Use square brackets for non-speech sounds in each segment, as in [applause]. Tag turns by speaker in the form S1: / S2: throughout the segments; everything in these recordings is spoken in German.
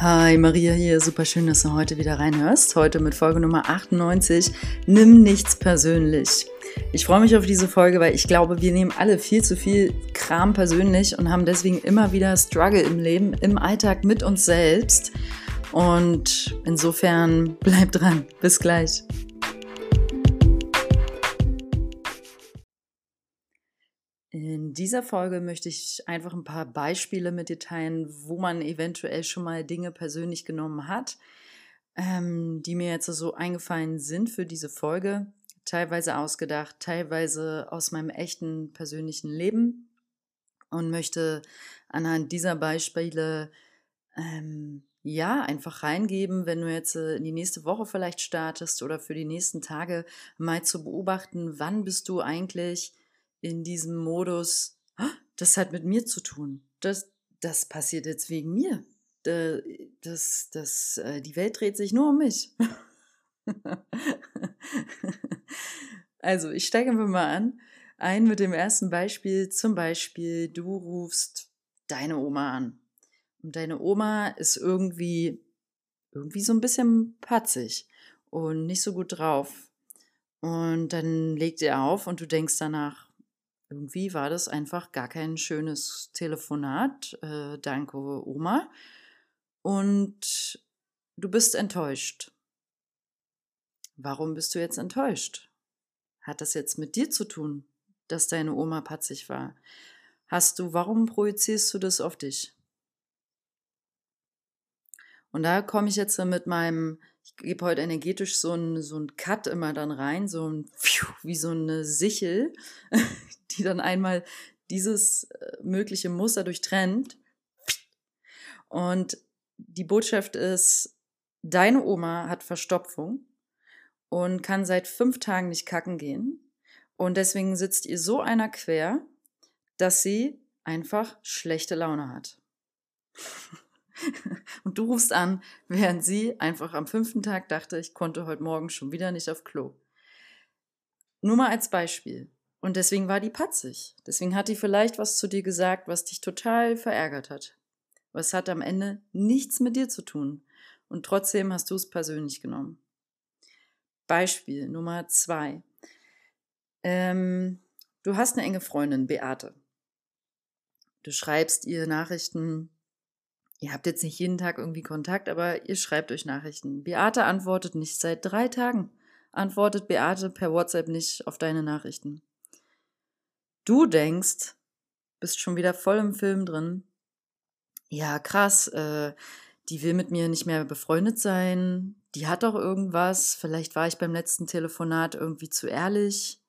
S1: Hi, Maria hier. Super schön, dass du heute wieder reinhörst. Heute mit Folge Nummer 98. Nimm nichts persönlich. Ich freue mich auf diese Folge, weil ich glaube, wir nehmen alle viel zu viel Kram persönlich und haben deswegen immer wieder Struggle im Leben, im Alltag mit uns selbst. Und insofern bleib dran. Bis gleich. In dieser Folge möchte ich einfach ein paar Beispiele mit dir teilen, wo man eventuell schon mal Dinge persönlich genommen hat, ähm, die mir jetzt so eingefallen sind für diese Folge. Teilweise ausgedacht, teilweise aus meinem echten persönlichen Leben und möchte anhand dieser Beispiele ähm, ja, einfach reingeben, wenn du jetzt äh, in die nächste Woche vielleicht startest oder für die nächsten Tage mal zu beobachten, wann bist du eigentlich in diesem Modus, das hat mit mir zu tun. Das, das passiert jetzt wegen mir. Das, das, äh, die Welt dreht sich nur um mich. [laughs] also, ich steige einfach mal an. Ein mit dem ersten Beispiel. Zum Beispiel, du rufst deine Oma an. Und deine Oma ist irgendwie, irgendwie so ein bisschen patzig und nicht so gut drauf. Und dann legt ihr auf und du denkst danach, irgendwie war das einfach gar kein schönes Telefonat. Äh, danke, Oma. Und du bist enttäuscht. Warum bist du jetzt enttäuscht? Hat das jetzt mit dir zu tun, dass deine Oma patzig war? Hast du, warum projizierst du das auf dich? Und da komme ich jetzt mit meinem, ich gebe heute energetisch so einen so Cut immer dann rein, so ein, wie so eine Sichel, [laughs] die dann einmal dieses äh, mögliche Muster durchtrennt. Und die Botschaft ist, deine Oma hat Verstopfung und kann seit fünf Tagen nicht kacken gehen. Und deswegen sitzt ihr so einer quer, dass sie einfach schlechte Laune hat. [laughs] [laughs] und du rufst an, während sie einfach am fünften Tag dachte, ich konnte heute Morgen schon wieder nicht auf Klo. Nur mal als Beispiel. Und deswegen war die patzig. Deswegen hat die vielleicht was zu dir gesagt, was dich total verärgert hat. Aber es hat am Ende nichts mit dir zu tun. Und trotzdem hast du es persönlich genommen. Beispiel Nummer zwei. Ähm, du hast eine enge Freundin, Beate. Du schreibst ihr Nachrichten. Ihr habt jetzt nicht jeden Tag irgendwie Kontakt, aber ihr schreibt euch Nachrichten. Beate antwortet nicht seit drei Tagen. Antwortet Beate per WhatsApp nicht auf deine Nachrichten. Du denkst, bist schon wieder voll im Film drin. Ja, krass, äh, die will mit mir nicht mehr befreundet sein. Die hat doch irgendwas. Vielleicht war ich beim letzten Telefonat irgendwie zu ehrlich.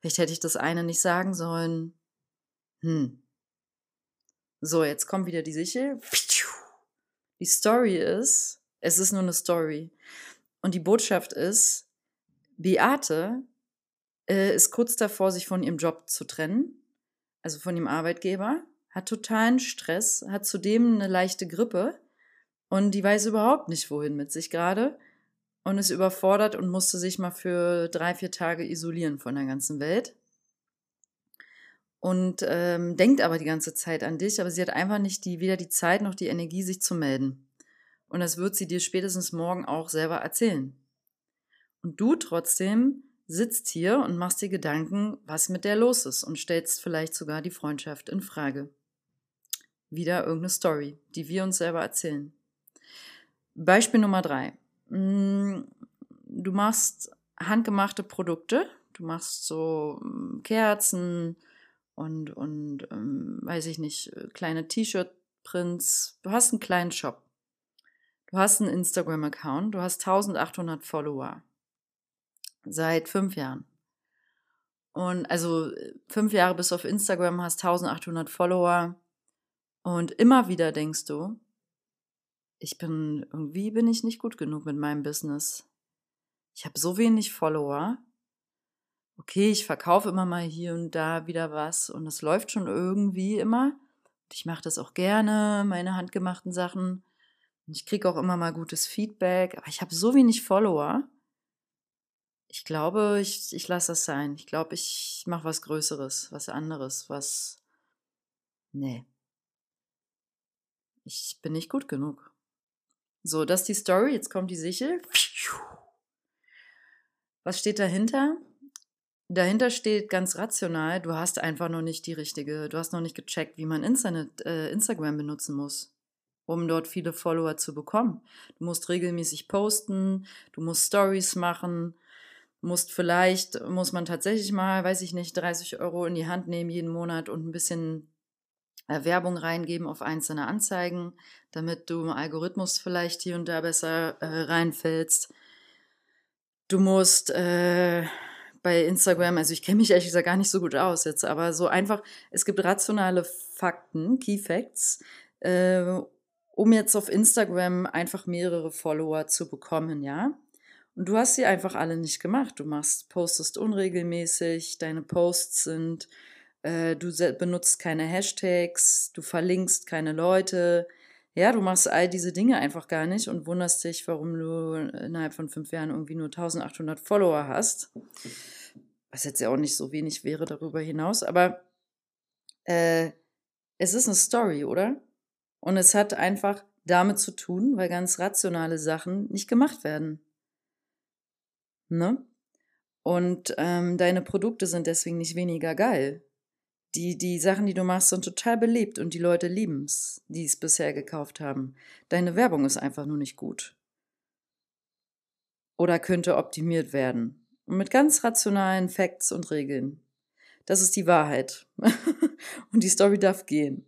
S1: Vielleicht hätte ich das eine nicht sagen sollen. Hm. So, jetzt kommt wieder die Sichel. Die Story ist, es ist nur eine Story. Und die Botschaft ist, Beate äh, ist kurz davor, sich von ihrem Job zu trennen, also von ihrem Arbeitgeber, hat totalen Stress, hat zudem eine leichte Grippe und die weiß überhaupt nicht, wohin mit sich gerade und ist überfordert und musste sich mal für drei, vier Tage isolieren von der ganzen Welt. Und ähm, denkt aber die ganze Zeit an dich, aber sie hat einfach nicht die, weder die Zeit noch die Energie, sich zu melden. Und das wird sie dir spätestens morgen auch selber erzählen. Und du trotzdem sitzt hier und machst dir Gedanken, was mit der los ist und stellst vielleicht sogar die Freundschaft in Frage. Wieder irgendeine Story, die wir uns selber erzählen. Beispiel Nummer drei. Mm, du machst handgemachte Produkte, du machst so mm, Kerzen und, und ähm, weiß ich nicht, kleine T-Shirt-Prints. Du hast einen kleinen Shop. Du hast einen Instagram-Account, du hast 1800 Follower. Seit fünf Jahren. Und also fünf Jahre bist du auf Instagram, hast 1800 Follower. Und immer wieder denkst du, ich bin, irgendwie bin ich nicht gut genug mit meinem Business. Ich habe so wenig Follower. Okay, ich verkaufe immer mal hier und da wieder was und es läuft schon irgendwie immer. Ich mache das auch gerne, meine handgemachten Sachen. Ich kriege auch immer mal gutes Feedback, aber ich habe so wenig Follower ich glaube, ich, ich lasse das sein. Ich glaube, ich mache was Größeres, was anderes, was. Nee. Ich bin nicht gut genug. So, das ist die Story. Jetzt kommt die Sichel. Was steht dahinter? Dahinter steht ganz rational, du hast einfach noch nicht die richtige, du hast noch nicht gecheckt, wie man Internet, äh, Instagram benutzen muss, um dort viele Follower zu bekommen. Du musst regelmäßig posten, du musst Stories machen, musst vielleicht, muss man tatsächlich mal, weiß ich nicht, 30 Euro in die Hand nehmen jeden Monat und ein bisschen äh, Werbung reingeben auf einzelne Anzeigen, damit du im Algorithmus vielleicht hier und da besser äh, reinfällst. Du musst äh, bei Instagram, also ich kenne mich ehrlich gesagt gar nicht so gut aus jetzt, aber so einfach, es gibt rationale Fakten, Key Facts, äh, um jetzt auf Instagram einfach mehrere Follower zu bekommen, ja. Und du hast sie einfach alle nicht gemacht. Du machst, postest unregelmäßig, deine Posts sind, äh, du benutzt keine Hashtags, du verlinkst keine Leute. Ja, du machst all diese Dinge einfach gar nicht und wunderst dich, warum du innerhalb von fünf Jahren irgendwie nur 1800 Follower hast was jetzt ja auch nicht so wenig wäre darüber hinaus, aber äh, es ist eine Story, oder? Und es hat einfach damit zu tun, weil ganz rationale Sachen nicht gemacht werden. Ne? Und ähm, deine Produkte sind deswegen nicht weniger geil. Die, die Sachen, die du machst, sind total beliebt und die Leute lieben es, die es bisher gekauft haben. Deine Werbung ist einfach nur nicht gut. Oder könnte optimiert werden. Und mit ganz rationalen Facts und Regeln. Das ist die Wahrheit. [laughs] und die Story darf gehen.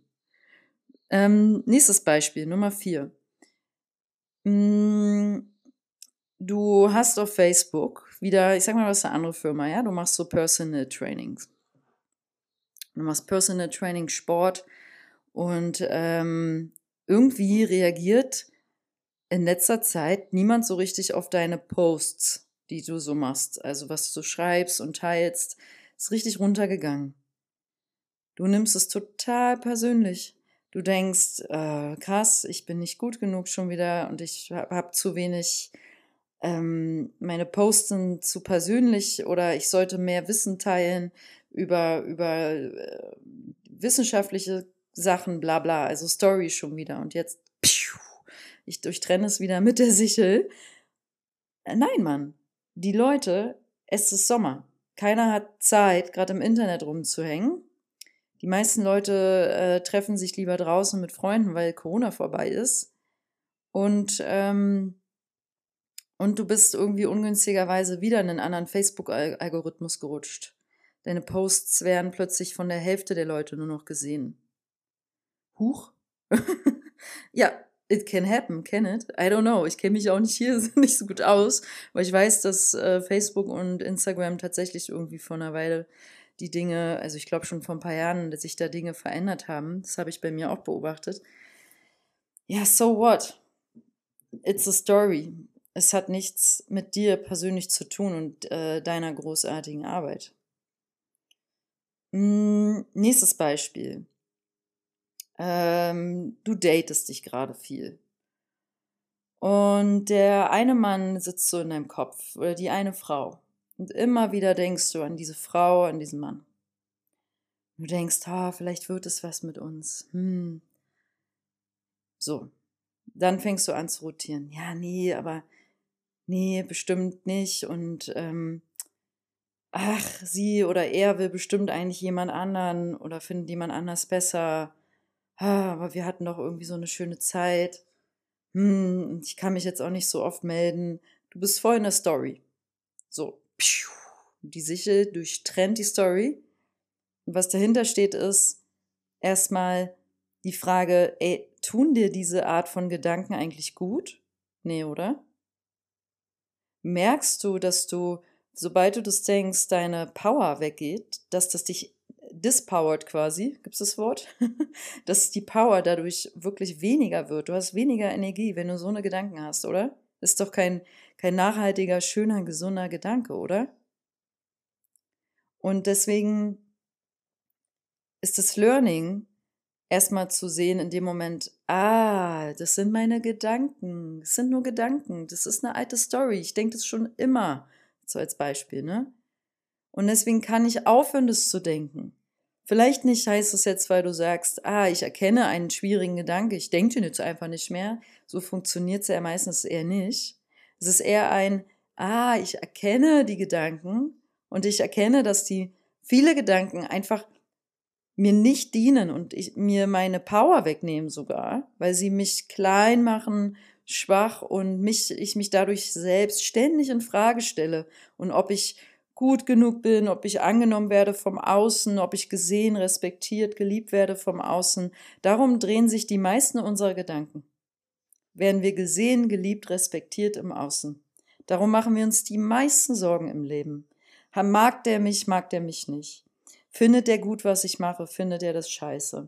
S1: Ähm, nächstes Beispiel, Nummer vier. Mm, du hast auf Facebook wieder, ich sag mal, was eine andere Firma, ja? Du machst so Personal Trainings. Du machst Personal Training Sport und ähm, irgendwie reagiert in letzter Zeit niemand so richtig auf deine Posts die du so machst, also was du schreibst und teilst, ist richtig runtergegangen. Du nimmst es total persönlich. Du denkst, äh, krass, ich bin nicht gut genug schon wieder und ich habe hab zu wenig, ähm, meine Posten zu persönlich oder ich sollte mehr Wissen teilen über, über äh, wissenschaftliche Sachen, bla bla, also Story schon wieder. Und jetzt, piu, ich durchtrenne es wieder mit der Sichel. Äh, nein, Mann, die Leute, es ist Sommer. Keiner hat Zeit, gerade im Internet rumzuhängen. Die meisten Leute äh, treffen sich lieber draußen mit Freunden, weil Corona vorbei ist. Und, ähm, und du bist irgendwie ungünstigerweise wieder in einen anderen Facebook-Algorithmus gerutscht. Deine Posts werden plötzlich von der Hälfte der Leute nur noch gesehen. Huch. [laughs] ja, It can happen, can it? I don't know. Ich kenne mich auch nicht hier [laughs] nicht so gut aus, weil ich weiß, dass äh, Facebook und Instagram tatsächlich irgendwie vor einer Weile die Dinge, also ich glaube schon vor ein paar Jahren, dass sich da Dinge verändert haben. Das habe ich bei mir auch beobachtet. Ja, so what? It's a story. Es hat nichts mit dir persönlich zu tun und äh, deiner großartigen Arbeit. Hm, nächstes Beispiel ähm, du datest dich gerade viel. Und der eine Mann sitzt so in deinem Kopf oder die eine Frau. Und immer wieder denkst du an diese Frau, an diesen Mann. Du denkst, ah, vielleicht wird es was mit uns. Hm. So. Dann fängst du an zu rotieren. Ja, nee, aber nee, bestimmt nicht. Und ähm, ach, sie oder er will bestimmt eigentlich jemand anderen oder findet jemand anders besser ah, aber wir hatten doch irgendwie so eine schöne Zeit. Hm, ich kann mich jetzt auch nicht so oft melden. Du bist voll in der Story. So, die Sichel durchtrennt die Story. Und was dahinter steht, ist erstmal die Frage, ey, tun dir diese Art von Gedanken eigentlich gut? Nee, oder? Merkst du, dass du, sobald du das denkst, deine Power weggeht, dass das dich dispowered quasi, gibt es das Wort, [laughs] dass die Power dadurch wirklich weniger wird. Du hast weniger Energie, wenn du so eine Gedanken hast, oder? Ist doch kein, kein nachhaltiger, schöner, gesunder Gedanke, oder? Und deswegen ist das Learning erstmal zu sehen in dem Moment, ah, das sind meine Gedanken, das sind nur Gedanken, das ist eine alte Story, ich denke das schon immer, so als Beispiel, ne? Und deswegen kann ich aufhören, das zu denken. Vielleicht nicht heißt es jetzt, weil du sagst, ah, ich erkenne einen schwierigen Gedanke, ich denke den jetzt einfach nicht mehr. So funktioniert es ja meistens eher nicht. Es ist eher ein, ah, ich erkenne die Gedanken und ich erkenne, dass die viele Gedanken einfach mir nicht dienen und ich, mir meine Power wegnehmen sogar, weil sie mich klein machen, schwach und mich, ich mich dadurch selbst ständig in Frage stelle und ob ich gut genug bin, ob ich angenommen werde vom Außen, ob ich gesehen, respektiert, geliebt werde vom Außen. Darum drehen sich die meisten unserer Gedanken. Werden wir gesehen, geliebt, respektiert im Außen. Darum machen wir uns die meisten Sorgen im Leben. Mag der mich, mag der mich nicht? Findet der gut, was ich mache? Findet er das scheiße?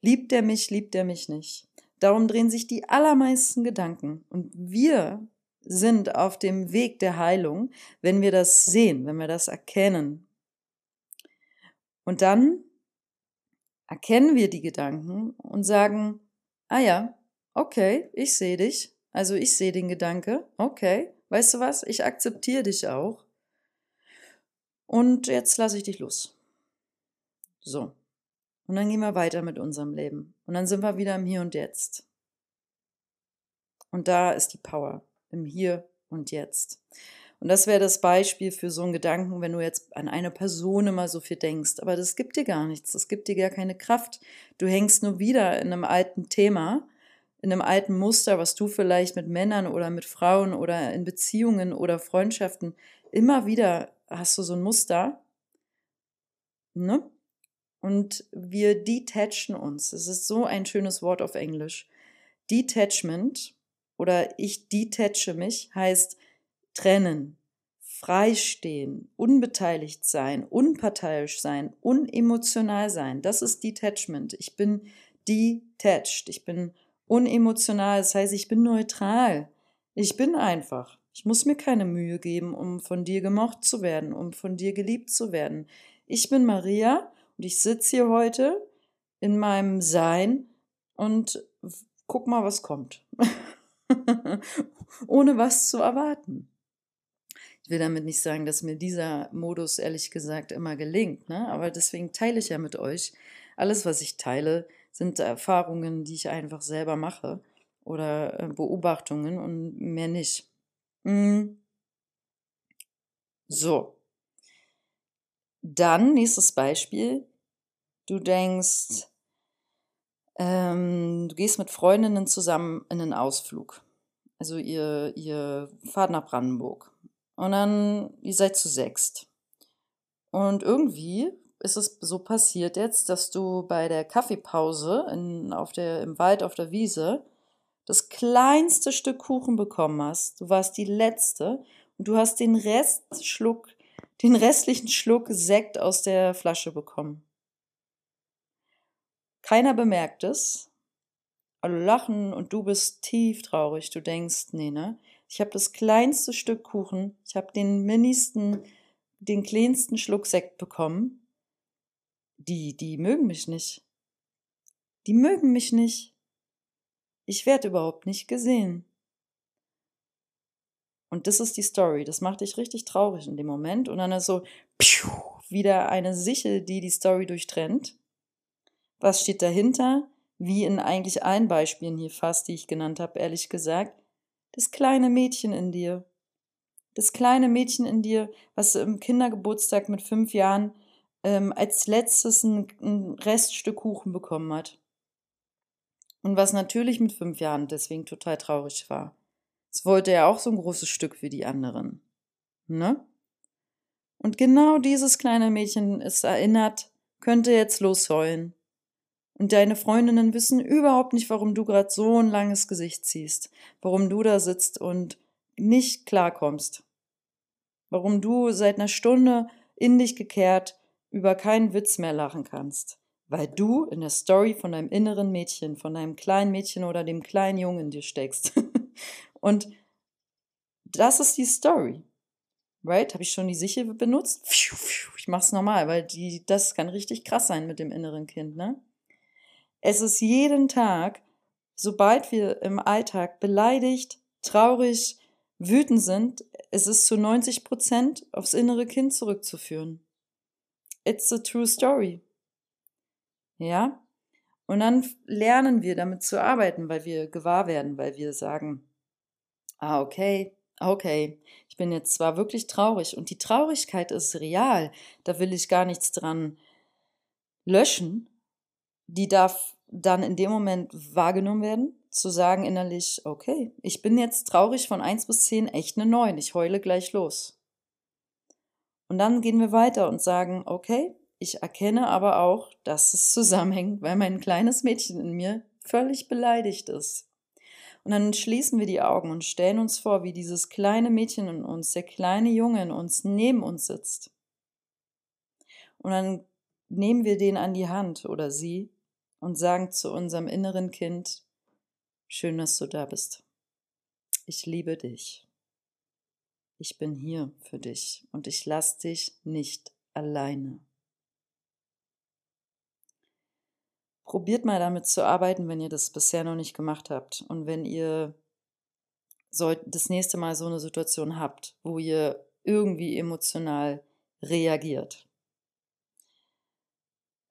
S1: Liebt er mich, liebt er mich nicht? Darum drehen sich die allermeisten Gedanken. Und wir sind auf dem Weg der Heilung, wenn wir das sehen, wenn wir das erkennen. Und dann erkennen wir die Gedanken und sagen, ah ja, okay, ich sehe dich, also ich sehe den Gedanke, okay, weißt du was, ich akzeptiere dich auch. Und jetzt lasse ich dich los. So. Und dann gehen wir weiter mit unserem Leben. Und dann sind wir wieder im Hier und Jetzt. Und da ist die Power im Hier und Jetzt. Und das wäre das Beispiel für so einen Gedanken, wenn du jetzt an eine Person immer so viel denkst. Aber das gibt dir gar nichts. Das gibt dir gar keine Kraft. Du hängst nur wieder in einem alten Thema, in einem alten Muster, was du vielleicht mit Männern oder mit Frauen oder in Beziehungen oder Freundschaften immer wieder hast du so ein Muster. Ne? Und wir detachen uns. Es ist so ein schönes Wort auf Englisch. Detachment oder ich detache mich heißt trennen, freistehen, unbeteiligt sein, unparteiisch sein, unemotional sein. Das ist Detachment. Ich bin detached. Ich bin unemotional. Das heißt, ich bin neutral. Ich bin einfach. Ich muss mir keine Mühe geben, um von dir gemocht zu werden, um von dir geliebt zu werden. Ich bin Maria und ich sitze hier heute in meinem Sein und guck mal, was kommt. [laughs] Ohne was zu erwarten. Ich will damit nicht sagen, dass mir dieser Modus ehrlich gesagt immer gelingt, ne? aber deswegen teile ich ja mit euch. Alles, was ich teile, sind Erfahrungen, die ich einfach selber mache oder äh, Beobachtungen und mehr nicht. Mm. So. Dann nächstes Beispiel du denkst, ähm, du gehst mit Freundinnen zusammen in einen Ausflug. Also ihr, ihr fahrt nach Brandenburg. Und dann, ihr seid zu sechst. Und irgendwie ist es so passiert jetzt, dass du bei der Kaffeepause in, auf der, im Wald auf der Wiese das kleinste Stück Kuchen bekommen hast. Du warst die letzte und du hast den Restschluck, den restlichen Schluck Sekt aus der Flasche bekommen. Keiner bemerkt es. Alle lachen und du bist tief traurig. Du denkst, nee, ne? Ich habe das kleinste Stück Kuchen, ich habe den ministen, den kleinsten Schluck Sekt bekommen. Die, die mögen mich nicht. Die mögen mich nicht. Ich werde überhaupt nicht gesehen. Und das ist die Story. Das macht dich richtig traurig in dem Moment. Und dann ist so piu, wieder eine Sichel, die die Story durchtrennt. Was steht dahinter? Wie in eigentlich allen Beispielen hier fast, die ich genannt habe, ehrlich gesagt. Das kleine Mädchen in dir. Das kleine Mädchen in dir, was im Kindergeburtstag mit fünf Jahren ähm, als letztes ein, ein Reststück Kuchen bekommen hat. Und was natürlich mit fünf Jahren deswegen total traurig war. Es wollte ja auch so ein großes Stück wie die anderen. Ne? Und genau dieses kleine Mädchen ist erinnert, könnte jetzt losheulen. Und deine Freundinnen wissen überhaupt nicht, warum du gerade so ein langes Gesicht ziehst, warum du da sitzt und nicht klarkommst. Warum du seit einer Stunde in dich gekehrt über keinen Witz mehr lachen kannst. Weil du in der Story von deinem inneren Mädchen, von deinem kleinen Mädchen oder dem kleinen Jungen in dir steckst. [laughs] und das ist die Story. Right? Habe ich schon die Sichel benutzt? Ich mach's normal, weil die, das kann richtig krass sein mit dem inneren Kind, ne? Es ist jeden Tag, sobald wir im Alltag beleidigt, traurig, wütend sind, es ist zu 90 Prozent aufs innere Kind zurückzuführen. It's a true story. Ja? Und dann lernen wir damit zu arbeiten, weil wir gewahr werden, weil wir sagen, ah, okay, okay, ich bin jetzt zwar wirklich traurig und die Traurigkeit ist real, da will ich gar nichts dran löschen, die darf dann in dem Moment wahrgenommen werden, zu sagen innerlich, okay, ich bin jetzt traurig von 1 bis 10, echt eine 9, ich heule gleich los. Und dann gehen wir weiter und sagen, okay, ich erkenne aber auch, dass es zusammenhängt, weil mein kleines Mädchen in mir völlig beleidigt ist. Und dann schließen wir die Augen und stellen uns vor, wie dieses kleine Mädchen in uns, der kleine Junge in uns neben uns sitzt. Und dann nehmen wir den an die Hand oder sie und sagen zu unserem inneren Kind, schön, dass du da bist. Ich liebe dich. Ich bin hier für dich und ich lasse dich nicht alleine. Probiert mal damit zu arbeiten, wenn ihr das bisher noch nicht gemacht habt. Und wenn ihr das nächste Mal so eine Situation habt, wo ihr irgendwie emotional reagiert.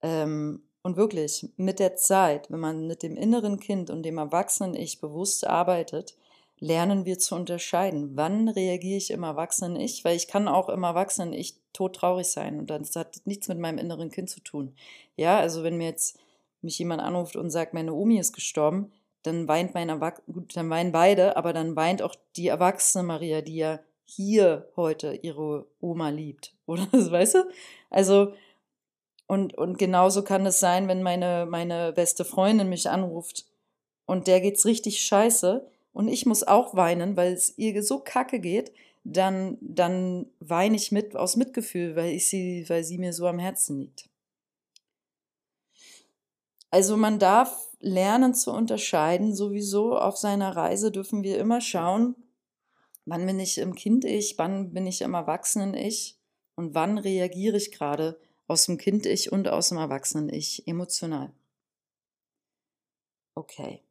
S1: Ähm, und wirklich, mit der Zeit, wenn man mit dem inneren Kind und dem erwachsenen Ich bewusst arbeitet, lernen wir zu unterscheiden, wann reagiere ich im erwachsenen Ich, weil ich kann auch im erwachsenen Ich todtraurig sein und das hat nichts mit meinem inneren Kind zu tun. Ja, also wenn mir jetzt mich jemand anruft und sagt, meine Omi ist gestorben, dann weint mein Erwach gut, dann weinen beide, aber dann weint auch die erwachsene Maria, die ja hier heute ihre Oma liebt. [laughs] Oder weißt du? Also, und, und genauso kann es sein, wenn meine, meine beste Freundin mich anruft und der geht's richtig scheiße und ich muss auch weinen, weil es ihr so kacke geht, dann, dann weine ich mit aus Mitgefühl, weil ich sie, weil sie mir so am Herzen liegt. Also man darf lernen zu unterscheiden. Sowieso auf seiner Reise dürfen wir immer schauen, wann bin ich im Kind-Ich, wann bin ich im Erwachsenen-Ich und wann reagiere ich gerade aus dem Kind-Ich und aus dem Erwachsenen-Ich emotional. Okay.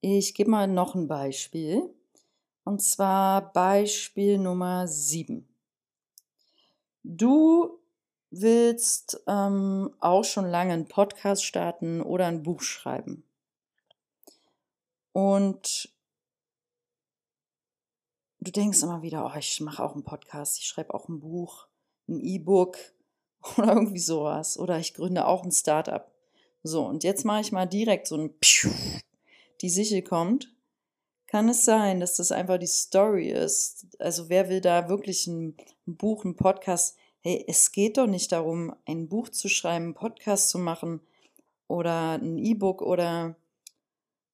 S1: Ich gebe mal noch ein Beispiel. Und zwar Beispiel Nummer 7. Du willst ähm, auch schon lange einen Podcast starten oder ein Buch schreiben. Und du denkst immer wieder, oh, ich mache auch einen Podcast, ich schreibe auch ein Buch, ein E-Book [laughs] oder irgendwie sowas. Oder ich gründe auch ein Startup. So, und jetzt mache ich mal direkt so ein Pschuh, [laughs] die Sichel kommt. Kann es sein, dass das einfach die Story ist? Also wer will da wirklich ein Buch, ein Podcast? hey, es geht doch nicht darum, ein Buch zu schreiben, einen Podcast zu machen oder ein E-Book oder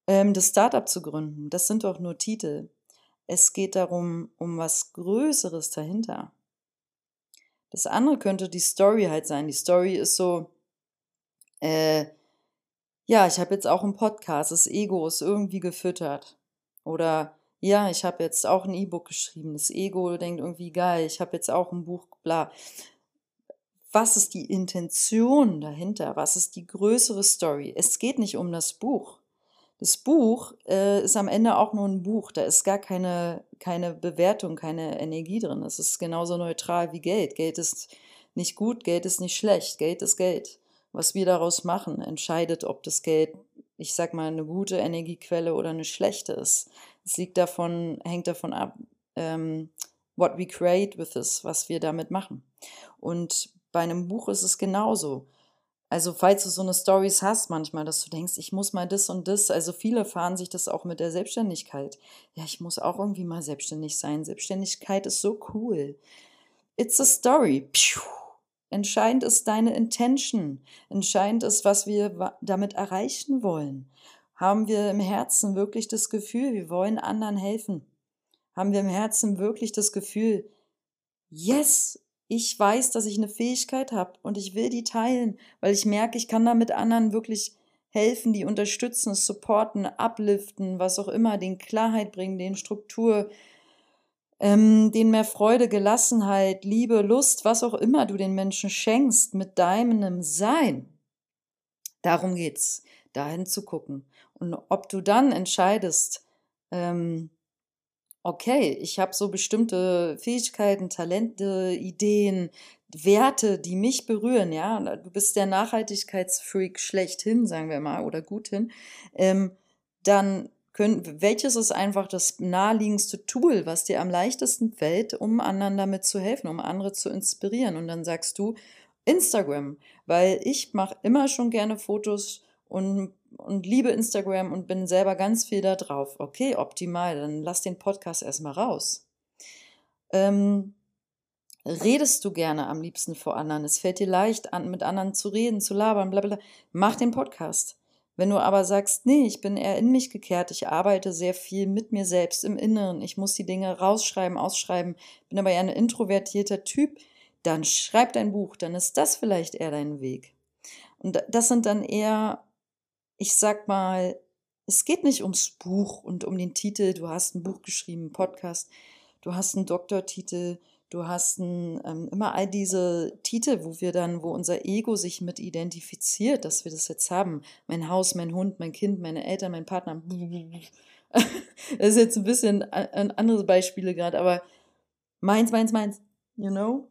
S1: ähm, das Startup zu gründen. Das sind doch nur Titel. Es geht darum, um was Größeres dahinter. Das andere könnte die Story halt sein. Die Story ist so, äh, ja, ich habe jetzt auch einen Podcast, das Ego ist irgendwie gefüttert. Oder ja, ich habe jetzt auch ein E-Book geschrieben. Das Ego denkt irgendwie geil, ich habe jetzt auch ein Buch, bla. Was ist die Intention dahinter? Was ist die größere Story? Es geht nicht um das Buch. Das Buch äh, ist am Ende auch nur ein Buch. Da ist gar keine, keine Bewertung, keine Energie drin. Es ist genauso neutral wie Geld. Geld ist nicht gut, Geld ist nicht schlecht. Geld ist Geld. Was wir daraus machen, entscheidet, ob das Geld, ich sag mal, eine gute Energiequelle oder eine schlechte ist. Es liegt davon, hängt davon ab, ähm, what we create with this, was wir damit machen. Und bei einem Buch ist es genauso. Also falls du so eine Stories hast manchmal, dass du denkst, ich muss mal das und das. Also viele fahren sich das auch mit der Selbstständigkeit. Ja, ich muss auch irgendwie mal selbstständig sein. Selbstständigkeit ist so cool. It's a story. Piu. Entscheidend ist deine Intention. Entscheidend ist, was wir damit erreichen wollen. Haben wir im Herzen wirklich das Gefühl, wir wollen anderen helfen? Haben wir im Herzen wirklich das Gefühl, yes, ich weiß, dass ich eine Fähigkeit habe und ich will die teilen, weil ich merke, ich kann damit anderen wirklich helfen, die unterstützen, supporten, upliften, was auch immer, den Klarheit bringen, den Struktur, ähm, denen mehr Freude, Gelassenheit, Liebe, Lust, was auch immer du den Menschen schenkst mit deinem Sein. Darum geht's, dahin zu gucken. Und ob du dann entscheidest, ähm, okay, ich habe so bestimmte Fähigkeiten, Talente, Ideen, Werte, die mich berühren, ja, du bist der Nachhaltigkeitsfreak schlechthin, sagen wir mal, oder guthin, ähm, dann können, welches ist einfach das naheliegendste Tool, was dir am leichtesten fällt, um anderen damit zu helfen, um andere zu inspirieren? Und dann sagst du Instagram, weil ich mache immer schon gerne Fotos und, und liebe Instagram und bin selber ganz viel da drauf. Okay, optimal, dann lass den Podcast erstmal raus. Ähm, redest du gerne am liebsten vor anderen? Es fällt dir leicht, an, mit anderen zu reden, zu labern, bla bla. Mach den Podcast. Wenn du aber sagst, nee, ich bin eher in mich gekehrt, ich arbeite sehr viel mit mir selbst im Inneren, ich muss die Dinge rausschreiben, ausschreiben, bin aber eher ein introvertierter Typ, dann schreib dein Buch, dann ist das vielleicht eher dein Weg. Und das sind dann eher, ich sag mal, es geht nicht ums Buch und um den Titel, du hast ein Buch geschrieben, einen Podcast, du hast einen Doktortitel, Du hast ein, ähm, immer all diese Titel, wo wir dann, wo unser Ego sich mit identifiziert, dass wir das jetzt haben. Mein Haus, mein Hund, mein Kind, meine Eltern, mein Partner. [laughs] Das ist jetzt ein bisschen ein anderes Beispiele gerade, aber meins, meins, meins. You know?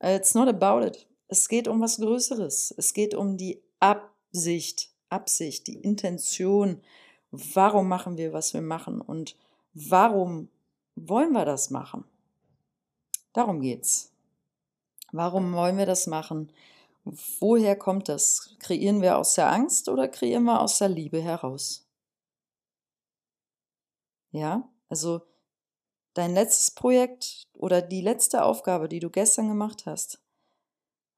S1: It's not about it. Es geht um was Größeres. Es geht um die Absicht, Absicht, die Intention. Warum machen wir, was wir machen und warum wollen wir das machen? Darum geht's. Warum wollen wir das machen? Woher kommt das? Kreieren wir aus der Angst oder kreieren wir aus der Liebe heraus? Ja, also dein letztes Projekt oder die letzte Aufgabe, die du gestern gemacht hast,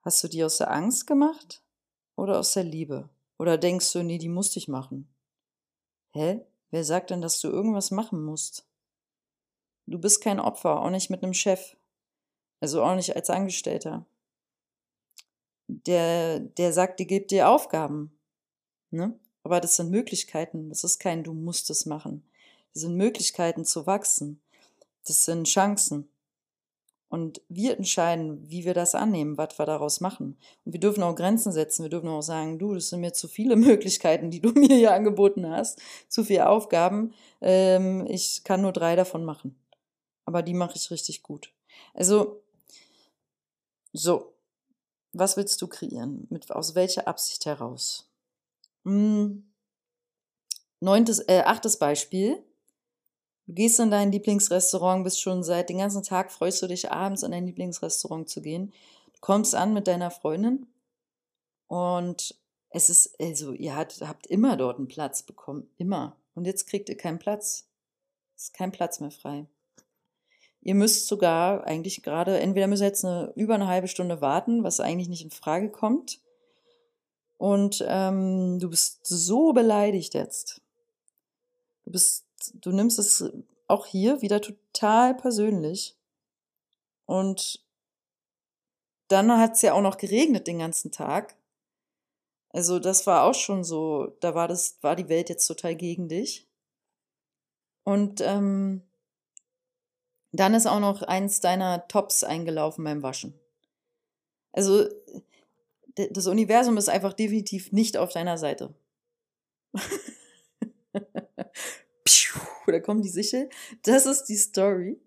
S1: hast du die aus der Angst gemacht oder aus der Liebe? Oder denkst du, nee, die musste ich machen? Hä? Wer sagt denn, dass du irgendwas machen musst? Du bist kein Opfer, auch nicht mit einem Chef. Also auch nicht als Angestellter. Der, der sagt, die gibt dir Aufgaben. Ne? Aber das sind Möglichkeiten. Das ist kein, du musst es machen. Das sind Möglichkeiten zu wachsen. Das sind Chancen. Und wir entscheiden, wie wir das annehmen, was wir daraus machen. Und wir dürfen auch Grenzen setzen. Wir dürfen auch sagen, du, das sind mir zu viele [laughs] Möglichkeiten, die du [laughs] mir hier angeboten hast. Zu viele Aufgaben. Ähm, ich kann nur drei davon machen. Aber die mache ich richtig gut. Also so, was willst du kreieren? Mit, aus welcher Absicht heraus? Hm. Neuntes, äh, achtes Beispiel. Du gehst in dein Lieblingsrestaurant, bist schon seit den ganzen Tag, freust du dich abends in dein Lieblingsrestaurant zu gehen. Du kommst an mit deiner Freundin und es ist, also ihr habt, habt immer dort einen Platz bekommen, immer. Und jetzt kriegt ihr keinen Platz. Es ist kein Platz mehr frei. Ihr müsst sogar eigentlich gerade, entweder müsst ihr jetzt eine, über eine halbe Stunde warten, was eigentlich nicht in Frage kommt. Und ähm, du bist so beleidigt jetzt. Du bist, du nimmst es auch hier wieder total persönlich. Und dann hat es ja auch noch geregnet den ganzen Tag. Also das war auch schon so, da war das, war die Welt jetzt total gegen dich. Und ähm, dann ist auch noch eins deiner Tops eingelaufen beim Waschen. Also das Universum ist einfach definitiv nicht auf deiner Seite. [laughs] da kommt die Sichel. Das ist die Story.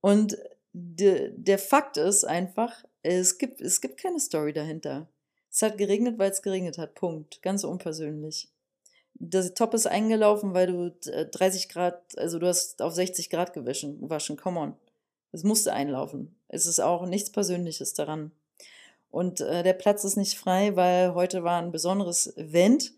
S1: Und de, der Fakt ist einfach, es gibt, es gibt keine Story dahinter. Es hat geregnet, weil es geregnet hat. Punkt. Ganz unpersönlich das Top ist eingelaufen, weil du 30 äh, Grad, also du hast auf 60 Grad gewaschen, waschen, come on. Es musste einlaufen. Es ist auch nichts Persönliches daran. Und äh, der Platz ist nicht frei, weil heute war ein besonderes Event,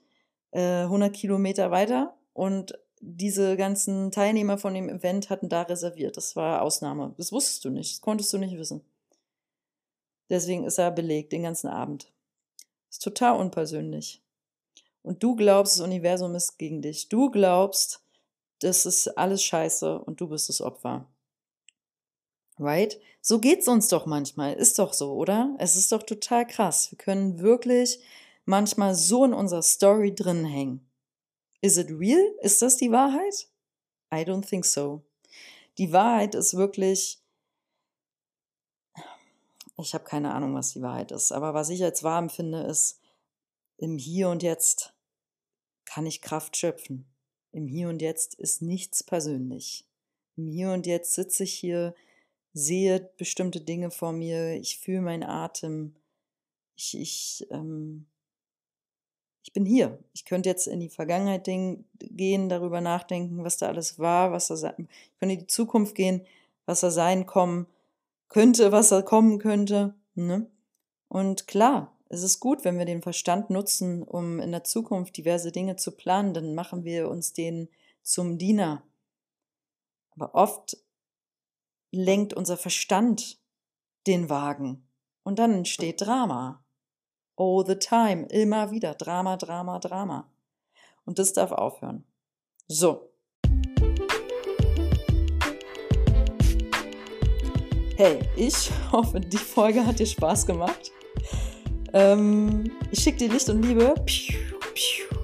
S1: äh, 100 Kilometer weiter. Und diese ganzen Teilnehmer von dem Event hatten da reserviert. Das war Ausnahme. Das wusstest du nicht. Das konntest du nicht wissen. Deswegen ist er belegt den ganzen Abend. Ist total unpersönlich. Und du glaubst, das Universum ist gegen dich. Du glaubst, das ist alles scheiße und du bist das Opfer. Right? So geht's uns doch manchmal. Ist doch so, oder? Es ist doch total krass. Wir können wirklich manchmal so in unserer Story drin hängen. Is it real? Ist das die Wahrheit? I don't think so. Die Wahrheit ist wirklich, ich habe keine Ahnung, was die Wahrheit ist, aber was ich als wahr empfinde, ist im Hier und Jetzt kann ich Kraft schöpfen. Im Hier und Jetzt ist nichts persönlich. Im Hier und Jetzt sitze ich hier sehe bestimmte Dinge vor mir, ich fühle meinen Atem, ich, ich, ähm, ich bin hier. Ich könnte jetzt in die Vergangenheit gehen, darüber nachdenken, was da alles war, was da sein, ich könnte in die Zukunft gehen, was da sein kommen könnte, was da kommen könnte. Ne? Und klar, es ist gut, wenn wir den Verstand nutzen, um in der Zukunft diverse Dinge zu planen, dann machen wir uns den zum Diener. Aber oft lenkt unser Verstand den Wagen und dann entsteht Drama. All the time, immer wieder Drama, Drama, Drama. Und das darf aufhören. So. Hey, ich [laughs] hoffe, die Folge hat dir Spaß gemacht. Ähm, ich schicke dir Licht und Liebe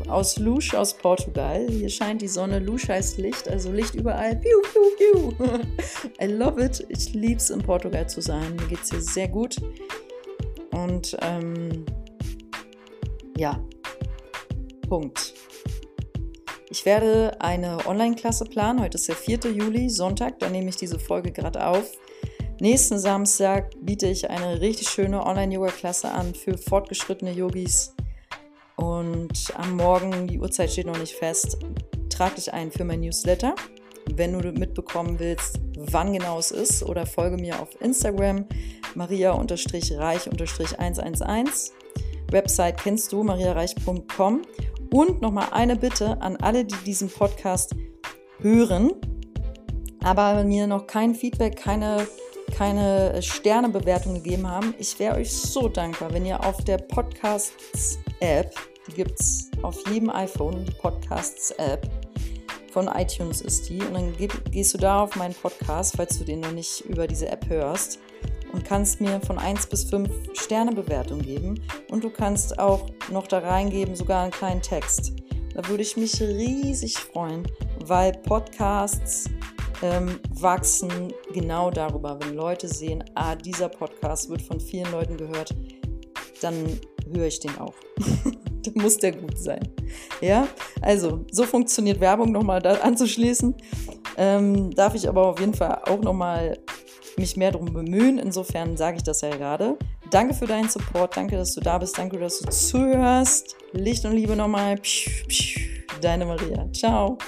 S1: aus Lusch aus Portugal. Hier scheint die Sonne. Lusch heißt Licht, also Licht überall. Piu, piu, piu. [laughs] I love it. Ich liebe es, in Portugal zu sein. Mir geht es hier sehr gut. Und ähm, ja, Punkt. Ich werde eine Online-Klasse planen. Heute ist der 4. Juli, Sonntag. Da nehme ich diese Folge gerade auf. Nächsten Samstag biete ich eine richtig schöne Online-Yoga-Klasse an für fortgeschrittene Yogis. Und am Morgen, die Uhrzeit steht noch nicht fest, trag dich ein für mein Newsletter. Wenn du mitbekommen willst, wann genau es ist, oder folge mir auf Instagram maria-reich-111. Website kennst du, mariareich.com. Und nochmal eine Bitte an alle, die diesen Podcast hören, aber mir noch kein Feedback, keine keine Sternebewertung gegeben haben. Ich wäre euch so dankbar, wenn ihr auf der Podcasts-App, die gibt es auf jedem iPhone, die Podcasts-App, von iTunes ist die. Und dann gehst du da auf meinen Podcast, falls du den noch nicht über diese App hörst, und kannst mir von 1 bis 5 Sternebewertung geben. Und du kannst auch noch da reingeben, sogar einen kleinen Text. Da würde ich mich riesig freuen, weil Podcasts ähm, wachsen genau darüber, wenn Leute sehen, ah, dieser Podcast wird von vielen Leuten gehört, dann höre ich den auch. [laughs] dann muss der gut sein. Ja, also so funktioniert Werbung nochmal da anzuschließen. Ähm, darf ich aber auf jeden Fall auch nochmal mich mehr darum bemühen. Insofern sage ich das ja gerade. Danke für deinen Support, danke, dass du da bist, danke, dass du zuhörst. Licht und Liebe nochmal. Deine Maria. Ciao.